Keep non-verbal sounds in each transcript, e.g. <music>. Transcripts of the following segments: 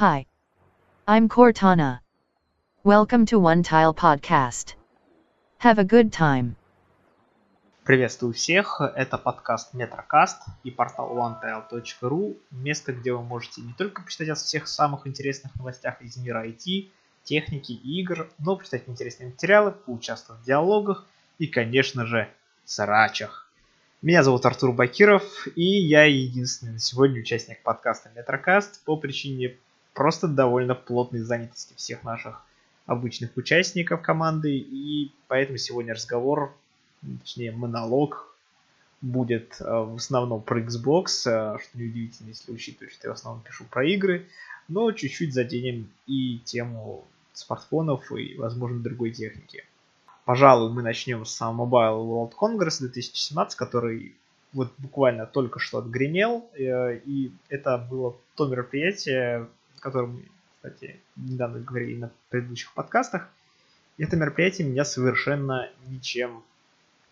Hi. I'm Cortana. Welcome to One Tile Podcast. Have a good time. Приветствую всех, это подкаст Метрокаст и портал onetile.ru, место, где вы можете не только почитать о всех самых интересных новостях из мира IT, техники и игр, но почитать интересные материалы, поучаствовать в диалогах и, конечно же, срачах. Меня зовут Артур Бакиров, и я единственный на сегодня участник подкаста Метрокаст по причине просто довольно плотной занятости всех наших обычных участников команды, и поэтому сегодня разговор, точнее монолог, будет э, в основном про Xbox, э, что неудивительно, если учитывать, что я в основном пишу про игры, но чуть-чуть заденем и тему смартфонов и, возможно, другой техники. Пожалуй, мы начнем с Mobile World Congress 2017, который вот буквально только что отгремел. Э, и это было то мероприятие, о котором кстати, недавно говорили на предыдущих подкастах. Это мероприятие меня совершенно ничем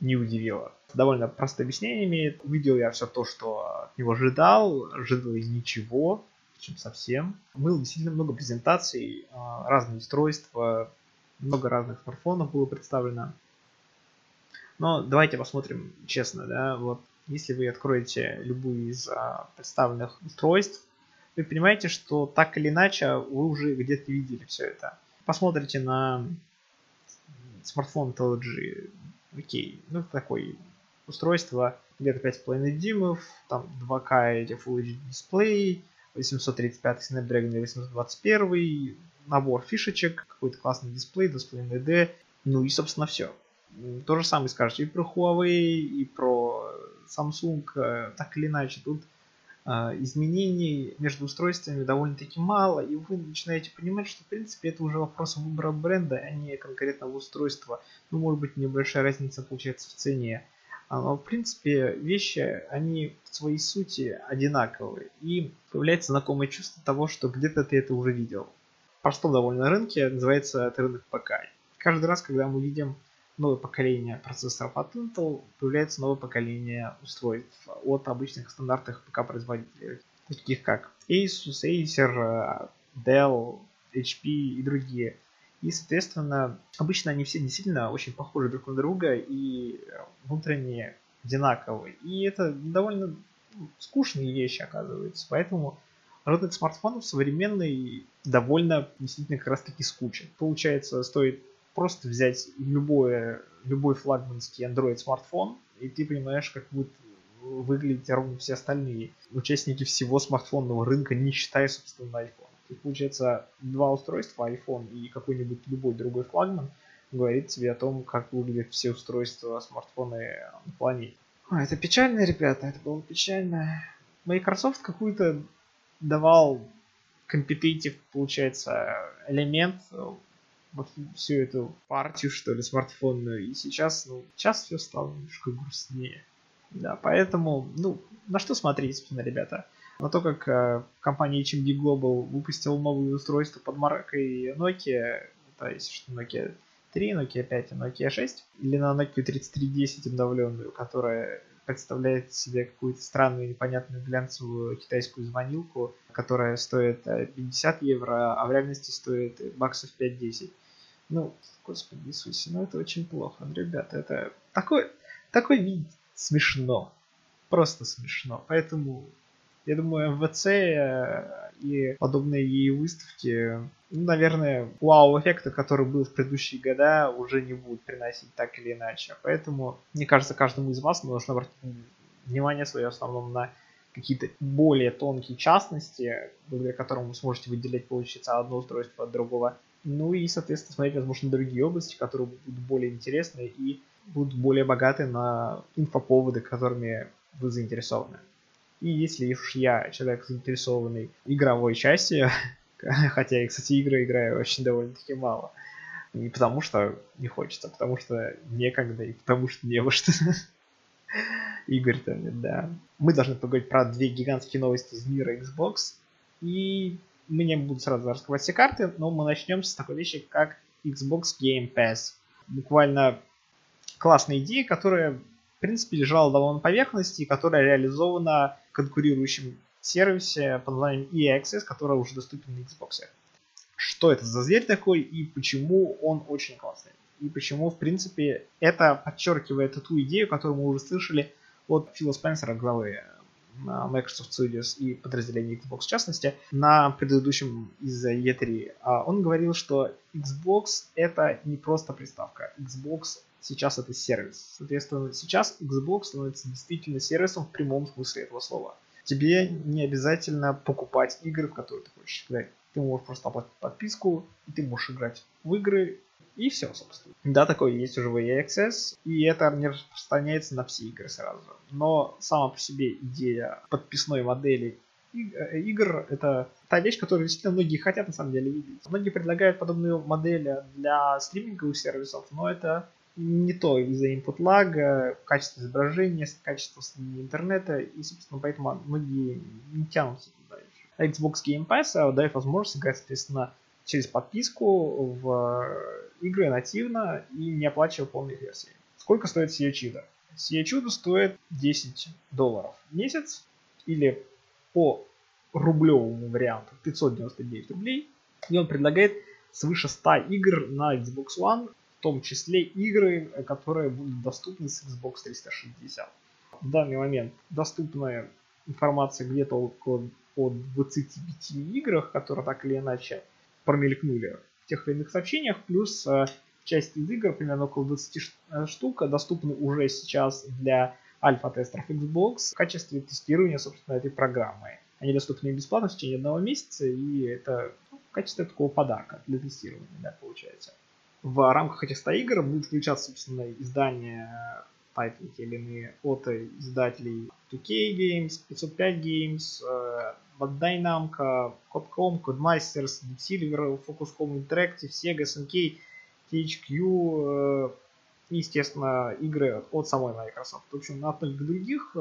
не удивило. Довольно простое объяснение имеет. Увидел я все то, что от него ожидал. Ожидал и ничего, чем совсем. Было действительно много презентаций, а, разные устройства, много разных смартфонов было представлено. Но давайте посмотрим честно, да, вот если вы откроете любую из а, представленных устройств, вы понимаете, что так или иначе вы уже где-то видели все это. Посмотрите на смартфон LG, окей, ну такое устройство, где-то 5,5 дюймов, там 2К эти Full HD дисплей, 835 Snapdragon 821, набор фишечек, какой-то классный дисплей, дисплей ND, ну и, собственно, все. То же самое скажете и про Huawei, и про Samsung, э, так или иначе. Тут изменений между устройствами довольно-таки мало, и вы начинаете понимать, что в принципе это уже вопрос выбора бренда, а не конкретного устройства. Ну, может быть, небольшая разница получается в цене. А, но, в принципе, вещи, они в своей сути одинаковые. И появляется знакомое чувство того, что где-то ты это уже видел простом довольно рынке, называется это рынок ПК. Каждый раз, когда мы видим новое поколение процессоров от Intel, появляется новое поколение устройств от обычных стандартных ПК-производителей, таких как Asus, Acer, Dell, HP и другие. И, соответственно, обычно они все действительно очень похожи друг на друга и внутренне одинаковые. И это довольно скучные вещи, оказывается. Поэтому рынок смартфонов современный довольно действительно как раз таки скучен. Получается, стоит просто взять любое, любой флагманский Android смартфон, и ты понимаешь, как будет выглядеть ровно все остальные участники всего смартфонного рынка, не считая, собственно, iPhone. И получается, два устройства, iPhone и какой-нибудь любой другой флагман, говорит тебе о том, как выглядят все устройства смартфоны на планете. А, это печально, ребята, это было печально. Microsoft какую-то давал компетитив, получается, элемент всю эту партию, что ли, смартфонную. И сейчас, ну, сейчас все стало немножко грустнее. Да, поэтому, ну, на что смотреть, собственно, ребята? На то, как э, компания HMD Global выпустила новые устройства под маркой Nokia, то есть что Nokia 3, Nokia 5 и Nokia 6, или на Nokia 3310 обновленную, которая представляет себе какую-то странную, непонятную глянцевую китайскую звонилку, которая стоит 50 э, евро, а в реальности стоит баксов 5-10. Ну, господи Иисусе, ну это очень плохо. Ребята, это такой, такой вид смешно. Просто смешно. Поэтому я думаю, МВЦ э, и подобные ей выставки, ну, наверное, вау-эффекта, который был в предыдущие года, уже не будут приносить так или иначе. Поэтому, мне кажется, каждому из вас нужно обратить внимание свое в основном на какие-то более тонкие частности, благодаря которым вы сможете выделять, получится, одно устройство от другого. Ну и, соответственно, смотреть, возможно, другие области, которые будут более интересны и будут более богаты на инфоповоды, которыми вы заинтересованы. И если уж я человек заинтересованный игровой части, <laughs> хотя я, кстати, игры играю очень довольно-таки мало, не потому что не хочется, а потому что некогда и потому что не во что. <laughs> Игорь там, да. Мы должны поговорить про две гигантские новости из мира Xbox. И мы не будем сразу раскрывать все карты, но мы начнем с такой вещи, как Xbox Game Pass. Буквально классная идея, которая в принципе, лежала давно на поверхности, которая реализована конкурирующим сервисе под названием EAccess, который уже доступен на Xbox. Что это за зверь такой и почему он очень классный. И почему, в принципе, это подчеркивает ту идею, которую мы уже слышали от Фила Спенсера, главы Microsoft Studios и подразделения Xbox в частности, на предыдущем из E3. А он говорил, что Xbox это не просто приставка. Xbox сейчас это сервис. Соответственно, сейчас Xbox становится действительно сервисом в прямом смысле этого слова. Тебе не обязательно покупать игры, в которые ты хочешь играть. Ты можешь просто оплатить подписку, и ты можешь играть в игры, и все, собственно. Да, такое есть уже в EA Access, и это не распространяется на все игры сразу. Но сама по себе идея подписной модели э, игр это та вещь, которую действительно многие хотят на самом деле видеть. Многие предлагают подобную модель для стриминговых сервисов, но это не то из-за input лага, качество изображения, качество интернета, и, собственно, поэтому многие не тянутся туда еще. Xbox Game Pass дает возможность играть, соответственно, через подписку в игры нативно и не оплачивая полной версии. Сколько стоит сие чудо? Сие чудо стоит 10 долларов в месяц или по рублевому варианту 599 рублей. И он предлагает свыше 100 игр на Xbox One, в том числе игры, которые будут доступны с Xbox 360. В данный момент доступная информация где-то около о 25 играх, которые так или иначе промелькнули в тех или иных сообщениях, плюс э, часть из игр, примерно около 20 э, штук, доступны уже сейчас для альфа-тестеров Xbox в качестве тестирования, собственно, этой программы. Они доступны бесплатно в течение одного месяца, и это ну, в качестве такого подарка для тестирования, да, получается. В рамках этих 100 игр будут включаться, собственно, издания тайтлы те или иные от издателей 2K Games, 505 Games, Bandai Namco, Capcom, Codemasters, Deep Silver, Focus Home Interactive, Sega, SNK, THQ и, естественно, игры от самой Microsoft. В общем, от многих других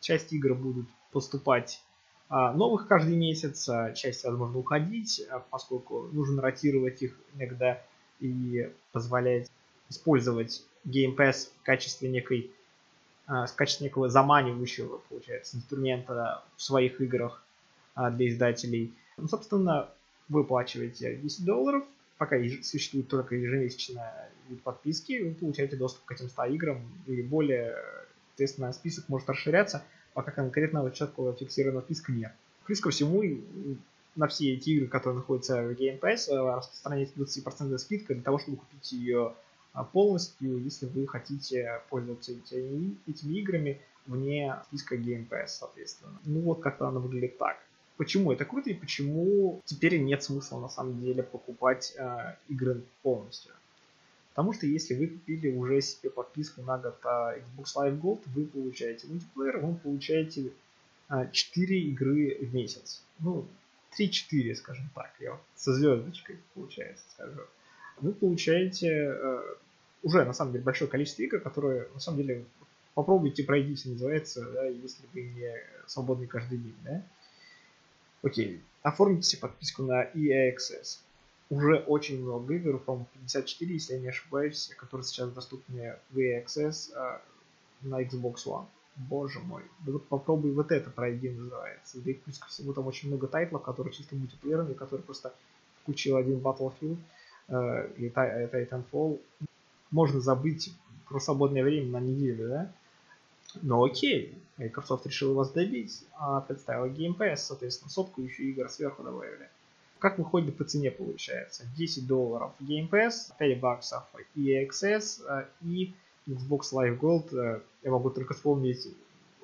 часть игр будут поступать новых каждый месяц, часть, возможно, уходить, поскольку нужно ротировать их иногда и позволять использовать Game Pass в качестве некой в качестве некого заманивающего, получается, инструмента в своих играх а, для издателей. Ну, собственно, вы оплачиваете 10 долларов, пока существует только ежемесячная вид подписки, вы получаете доступ к этим 100 играм и более, естественно, список может расширяться, пока конкретного четкого фиксированного списка нет. Плюс ко всему, на все эти игры, которые находятся в Game Pass, э, распространяется 20% скидка для того, чтобы купить ее а, полностью, если вы хотите пользоваться этими, этими играми вне списка Game Pass, соответственно. Ну вот как-то она выглядит так. Почему это круто и почему теперь нет смысла на самом деле покупать э, игры полностью? Потому что если вы купили уже себе подписку на год а, Xbox Live Gold, вы получаете мультиплеер, вы получаете э, 4 игры в месяц. Ну, 3-4, скажем так, я со звездочкой, получается, скажу. Вы получаете э, уже, на самом деле, большое количество игр, которые, на самом деле, попробуйте пройдите, называется, да, если вы не свободный каждый день, да. Окей, оформите себе подписку на EA Access. Уже очень много игр, по-моему, 54, если я не ошибаюсь, которые сейчас доступны в EA Access э, на Xbox One. Боже мой, да вот попробуй вот это пройди, называется. Да и плюс ко всему там очень много тайтлов, которые чисто мультиплеерные, которые просто включил один Battlefield э, или Titanfall. Можно забыть про свободное время на неделю, да? Ну окей, Microsoft решил вас добить, а представила Game Pass, соответственно, сотку еще игр сверху добавили. Как выходит по цене получается? 10 долларов Game Pass, 5 баксов Access э, и Xbox Live Gold. Э, я могу только вспомнить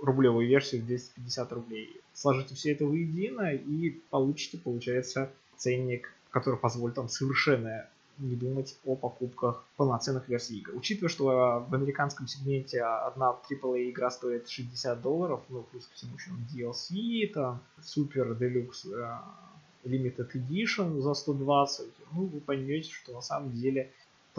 рублевую версию 250 рублей. Сложите все это воедино и получите, получается, ценник, который позволит вам совершенно не думать о покупках полноценных версий игр. Учитывая, что в американском сегменте одна AAA игра стоит 60 долларов, ну, плюс ко всему еще DLC, там, Super Deluxe uh, Limited Edition за 120, ну, вы поймете, что на самом деле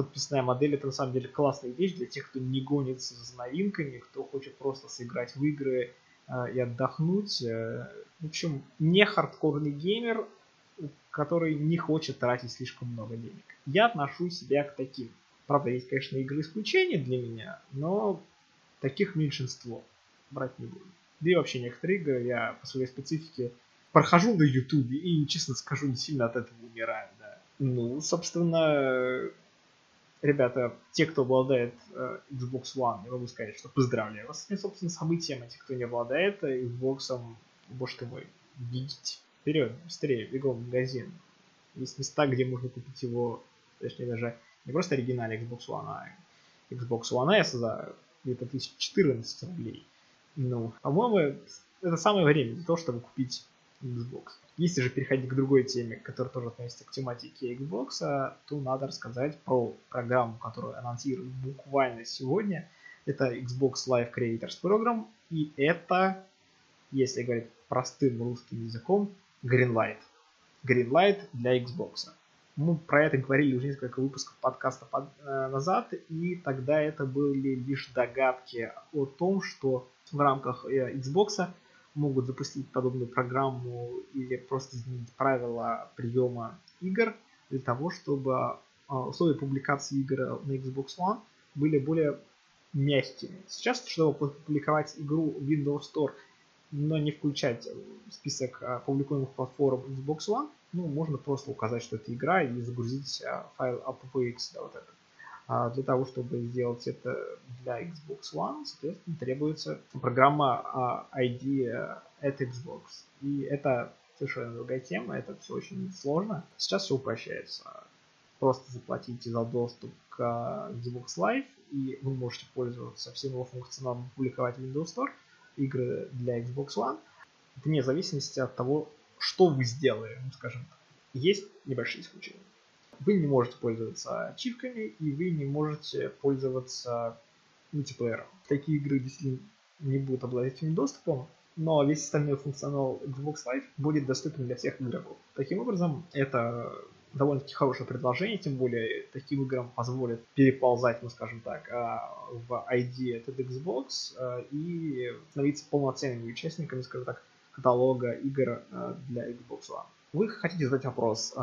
подписная модель это на самом деле классная вещь для тех, кто не гонится за новинками, кто хочет просто сыграть в игры э, и отдохнуть. Э, в общем, не хардкорный геймер, который не хочет тратить слишком много денег. Я отношу себя к таким. Правда, есть, конечно, игры исключения для меня, но таких меньшинство. Брать не буду. Да и вообще некоторые игры я по своей специфике прохожу на ютубе и, честно скажу, не сильно от этого умираю, да. Ну, собственно, ребята, те, кто обладает э, Xbox One, я могу сказать, что поздравляю вас с этим, собственно, событием, а те, кто не обладает э, Xbox, боже ты мой, бегите вперед, быстрее, бегом в магазин. Есть места, где можно купить его, точнее даже не просто оригинальный Xbox One, а Xbox One S за где-то 1014 рублей. Ну, по-моему, это самое время для того, чтобы купить Xbox. Если же переходить к другой теме, которая тоже относится к тематике Xbox, то надо рассказать про программу, которую анонсируют буквально сегодня. Это Xbox Live Creators Program, и это, если говорить простым русским языком, Greenlight. Greenlight для Xbox. Мы про это говорили уже несколько выпусков подкаста под, э, назад, и тогда это были лишь догадки о том, что в рамках э, Xbox могут запустить подобную программу или просто изменить правила приема игр для того, чтобы э, условия публикации игр на Xbox One были более мягкими. Сейчас, чтобы публиковать игру в Windows Store но не включать список а, публикуемых платформ Xbox One, ну, можно просто указать, что это игра и загрузить а, файл appx, да, вот этот. А для того, чтобы сделать это для Xbox One, соответственно, требуется программа ID at Xbox. И это совершенно другая тема, это все очень сложно. Сейчас все упрощается. Просто заплатите за доступ к Xbox Live, и вы можете пользоваться всем его функционалом, публиковать в Windows Store – игры для Xbox One, вне зависимости от того, что вы сделали, скажем так. Есть небольшие исключения. Вы не можете пользоваться ачивками, и вы не можете пользоваться мультиплеером. Такие игры действительно не будут обладать этим доступом, но весь остальной функционал Xbox Live будет доступен для всех игроков. Таким образом, это довольно-таки хорошее предложение, тем более таким играм позволит переползать, ну скажем так, а, в ID от Xbox а, и становиться полноценными участниками, скажем так, каталога игр а, для Xbox One. Вы хотите задать вопрос,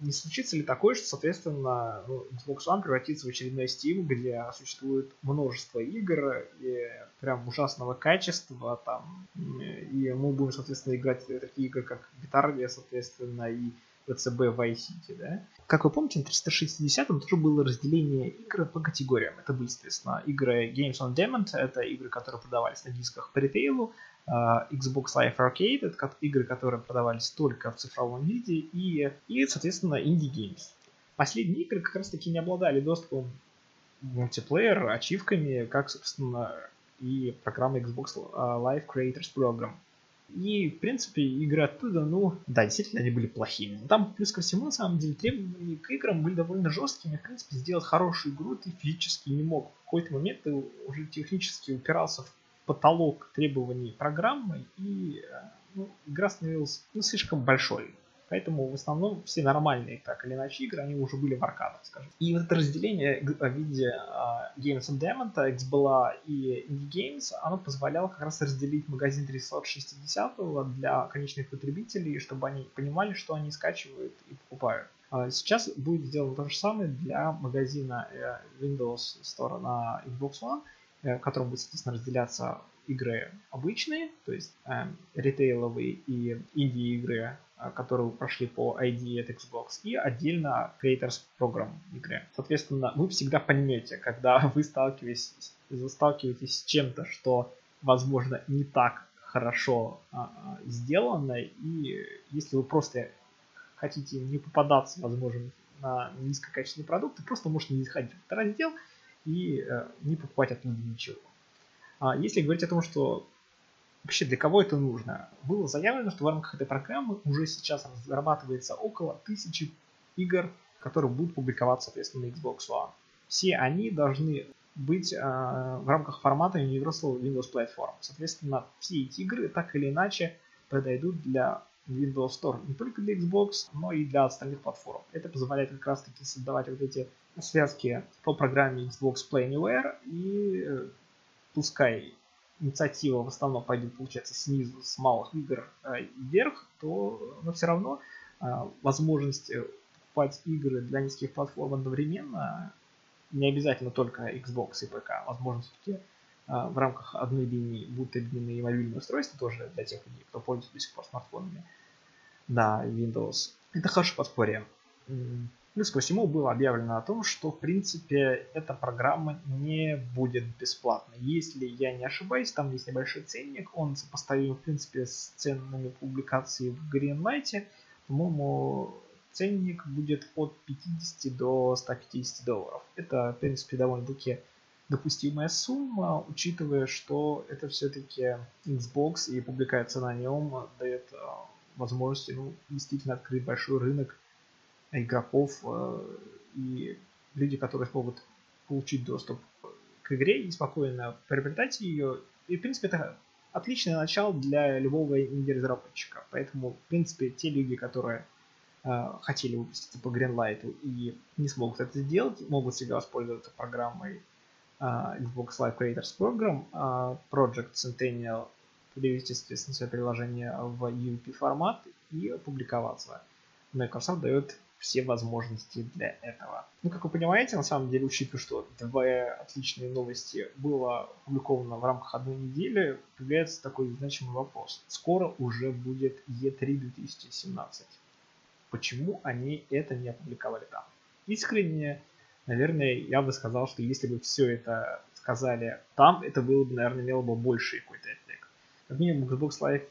не случится ли такое, что, соответственно, ну, Xbox One превратится в очередной Steam, где существует множество игр и прям ужасного качества там, и мы будем, соответственно, играть такие игры, как Guitar, соответственно, и ВЦБ Vice City, да. Как вы помните, на 360 тоже было разделение игр по категориям. Это были, естественно, игры Games on Demand, это игры, которые продавались на дисках по ритейлу, а, Xbox Live Arcade, это игры, которые продавались только в цифровом виде, и, и соответственно, Indie Games. Последние игры как раз таки не обладали доступом в мультиплеер, ачивками, как, собственно, и программа Xbox Live Creators Program. И, в принципе, игры оттуда, ну, да, действительно, они были плохими. Но там, плюс ко всему, на самом деле, требования к играм были довольно жесткими. В принципе, сделать хорошую игру ты физически не мог. В какой-то момент ты уже технически упирался в потолок требований программы, и э, ну, игра становилась ну, слишком большой. Поэтому в основном все нормальные, так или иначе, игры, они уже были в аркадах, скажем. И вот это разделение в виде uh, Games and Diamond, XBLA и Indie Games, оно позволяло как раз разделить магазин 360 для конечных потребителей, чтобы они понимали, что они скачивают и покупают. Uh, сейчас будет сделано то же самое для магазина uh, Windows Store на Xbox One, в котором будет, соответственно, разделяться игры обычные, то есть э, ритейловые и инди-игры а, которые прошли по ID от Xbox, и отдельно Creators Program игры. Соответственно, вы всегда поймете, когда <laughs> вы сталкиваетесь, сталкиваетесь с чем-то, что, возможно, не так хорошо а, сделано, и если вы просто хотите не попадаться, возможно, на низкокачественные продукты, просто можете не заходить в этот раздел и э, не покупать оттуда ничего. А если говорить о том, что вообще для кого это нужно. Было заявлено, что в рамках этой программы уже сейчас разрабатывается около тысячи игр, которые будут публиковаться, соответственно, на Xbox One. Все они должны быть э, в рамках формата Universal Windows Platform. Соответственно, все эти игры так или иначе подойдут для Windows Store не только для Xbox, но и для остальных платформ. Это позволяет как раз таки создавать вот эти связки по программе Xbox Play Anywhere и э, пускай инициатива в основном пойдет, получается, снизу, с малых игр э, вверх, то но все равно э, возможность э, покупать игры для низких платформ одновременно, не обязательно только Xbox и ПК, возможно, все-таки в рамках одной линии будут объединены и мобильные устройства тоже для тех людей, кто пользуется до сих пор смартфонами на Windows. Это хорошее подспорье. Плюс ко всему было объявлено о том, что в принципе эта программа не будет бесплатной. Если я не ошибаюсь, там есть небольшой ценник, он сопоставим в принципе с ценами публикации в Greenlight. По-моему, ценник будет от 50 до 150 долларов. Это, в принципе, довольно-таки допустимая сумма, учитывая, что это все-таки Xbox и публикация на нем дает а, возможность ну, действительно открыть большой рынок игроков э, и люди, которые смогут получить доступ к игре и спокойно приобретать ее. И, в принципе, это отличное начало для любого инди-разработчика. Поэтому, в принципе, те люди, которые э, хотели выпуститься по Greenlight и не смогут это сделать, могут всегда воспользоваться программой э, Xbox Live Creators Program, э, Project Centennial, перевести, соответственно, свое приложение в UP формат и опубликоваться. Microsoft дает все возможности для этого. Ну, как вы понимаете, на самом деле, учитывая, что две отличные новости было опубликовано в рамках одной недели, появляется такой значимый вопрос. Скоро уже будет E3 2017. Почему они это не опубликовали там? Искренне, наверное, я бы сказал, что если бы все это сказали там, это было бы, наверное, имело бы больший какой-то эффект. Как минимум, Xbox Live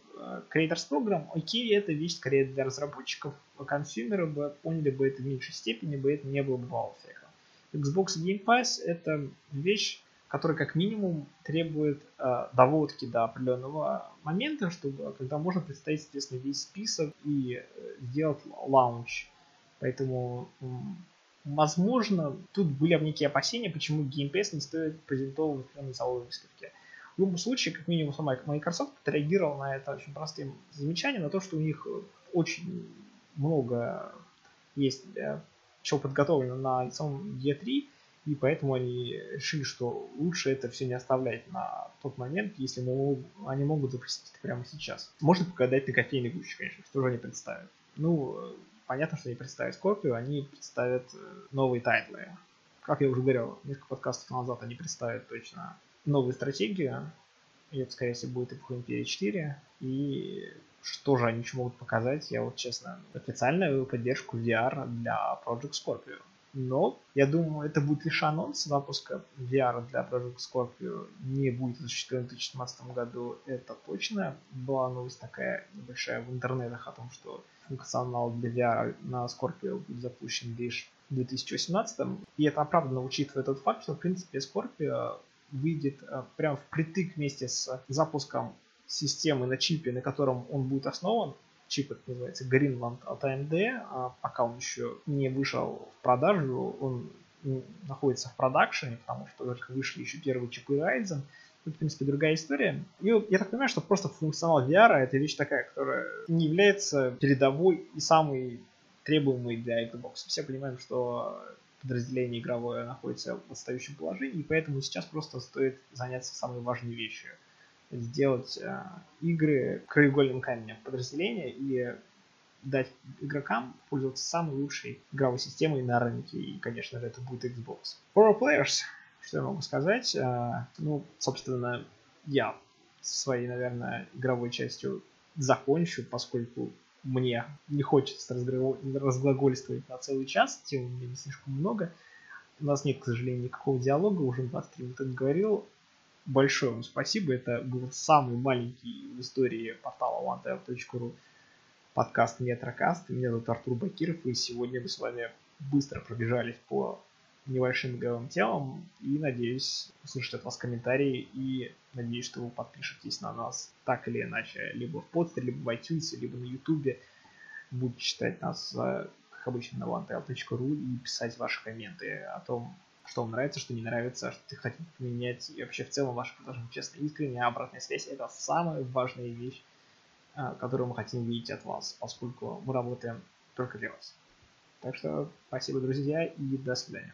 Creators Program, окей, это вещь скорее для разработчиков, а консюмеры бы поняли бы это в меньшей степени, бы это не было бы вау-эффектом. Xbox Game Pass это вещь, которая как минимум требует э, доводки до определенного момента, чтобы когда можно представить, соответственно, весь список и э, сделать лаунч. Поэтому, возможно, тут были некие опасения, почему Game Pass не стоит презентовывать на залоговой выставке. В любом случае, как минимум, сама Microsoft отреагировала на это очень простым замечанием, на то, что у них очень много есть чего подготовлено на самом E3, и поэтому они решили, что лучше это все не оставлять на тот момент, если мы, они могут запустить это прямо сейчас. Можно погадать на кофейной гуще, конечно, что же они представят. Ну, понятно, что они представят Scorpio, они представят э, новые тайтлы. Как я уже говорил, несколько подкастов назад они представят точно новую стратегию. И это, скорее всего, будет эпоха Империи 4. И что же они еще могут показать? Я вот, честно, официальную поддержку VR для Project Scorpio. Но я думаю, это будет лишь анонс запуска VR для Project Scorpio. Не будет осуществлен в 2017 году, это точно. Была новость такая небольшая в интернетах о том, что функционал для VR на Scorpio будет запущен лишь в 2018. И это оправданно, учитывая тот факт, что, в принципе, Scorpio выйдет э, прям впритык вместе с запуском системы на чипе, на котором он будет основан. Чип это называется Greenland от AMD. А пока он еще не вышел в продажу, он находится в продакшене, потому что только вышли еще первые чипы Ryzen. Тут, в принципе, другая история. И я так понимаю, что просто функционал VR это вещь такая, которая не является передовой и самой требуемой для Xbox. Все понимаем, что подразделение игровое находится в отстающем положении, и поэтому сейчас просто стоит заняться самой важной вещью. Сделать э, игры краеугольным камнем подразделения и дать игрокам пользоваться самой лучшей игровой системой на рынке, и, конечно же, это будет Xbox. Pro Players, что я могу сказать? Э, ну, собственно, я своей, наверное, игровой частью закончу, поскольку мне не хочется разглагольствовать на целый час, тем у меня не слишком много. У нас нет, к сожалению, никакого диалога, уже 23 минуты говорил. Большое вам спасибо, это был самый маленький в истории портала OneTab.ru подкаст Метрокаст. Меня зовут Артур Бакиров, и сегодня мы с вами быстро пробежались по небольшим игровым темам. И надеюсь услышать от вас комментарии. И надеюсь, что вы подпишетесь на нас так или иначе. Либо в подстере, либо в iTunes, либо на YouTube. Будете читать нас, как обычно, на onetail.ru и писать ваши комменты о том, что вам нравится, что не нравится, что хотите поменять. И вообще в целом ваше предложение честно искренне. Обратная связь это самая важная вещь, э, которую мы хотим видеть от вас, поскольку мы работаем только для вас. Так что спасибо, друзья, и до свидания.